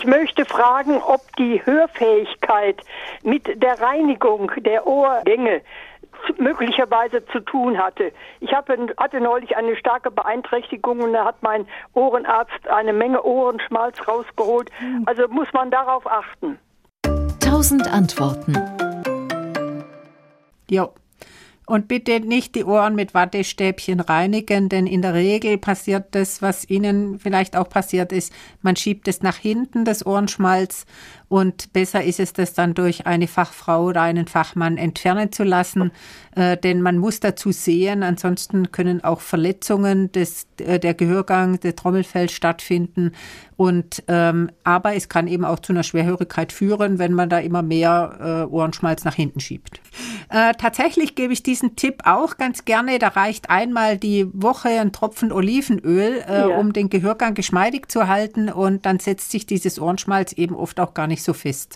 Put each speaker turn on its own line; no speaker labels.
Ich möchte fragen, ob die Hörfähigkeit mit der Reinigung der Ohrgänge möglicherweise zu tun hatte. Ich hatte neulich eine starke Beeinträchtigung und da hat mein Ohrenarzt eine Menge Ohrenschmalz rausgeholt. Hm. Also muss man darauf achten.
Tausend Antworten.
Ja, und bitte nicht die Ohren mit Wattestäbchen reinigen, denn in der Regel passiert das, was Ihnen vielleicht auch passiert ist. Man schiebt es nach hinten, das Ohrenschmalz, und besser ist es, das dann durch eine Fachfrau oder einen Fachmann entfernen zu lassen, äh, denn man muss dazu sehen, ansonsten können auch Verletzungen des, äh, der Gehörgang, der Trommelfell stattfinden. Und ähm, aber es kann eben auch zu einer Schwerhörigkeit führen, wenn man da immer mehr äh, Ohrenschmalz nach hinten schiebt. Äh, tatsächlich gebe ich diesen Tipp auch ganz gerne. Da reicht einmal die Woche ein Tropfen Olivenöl, äh, ja. um den Gehörgang geschmeidig zu halten und dann setzt sich dieses Ohrenschmalz eben oft auch gar nicht so fest.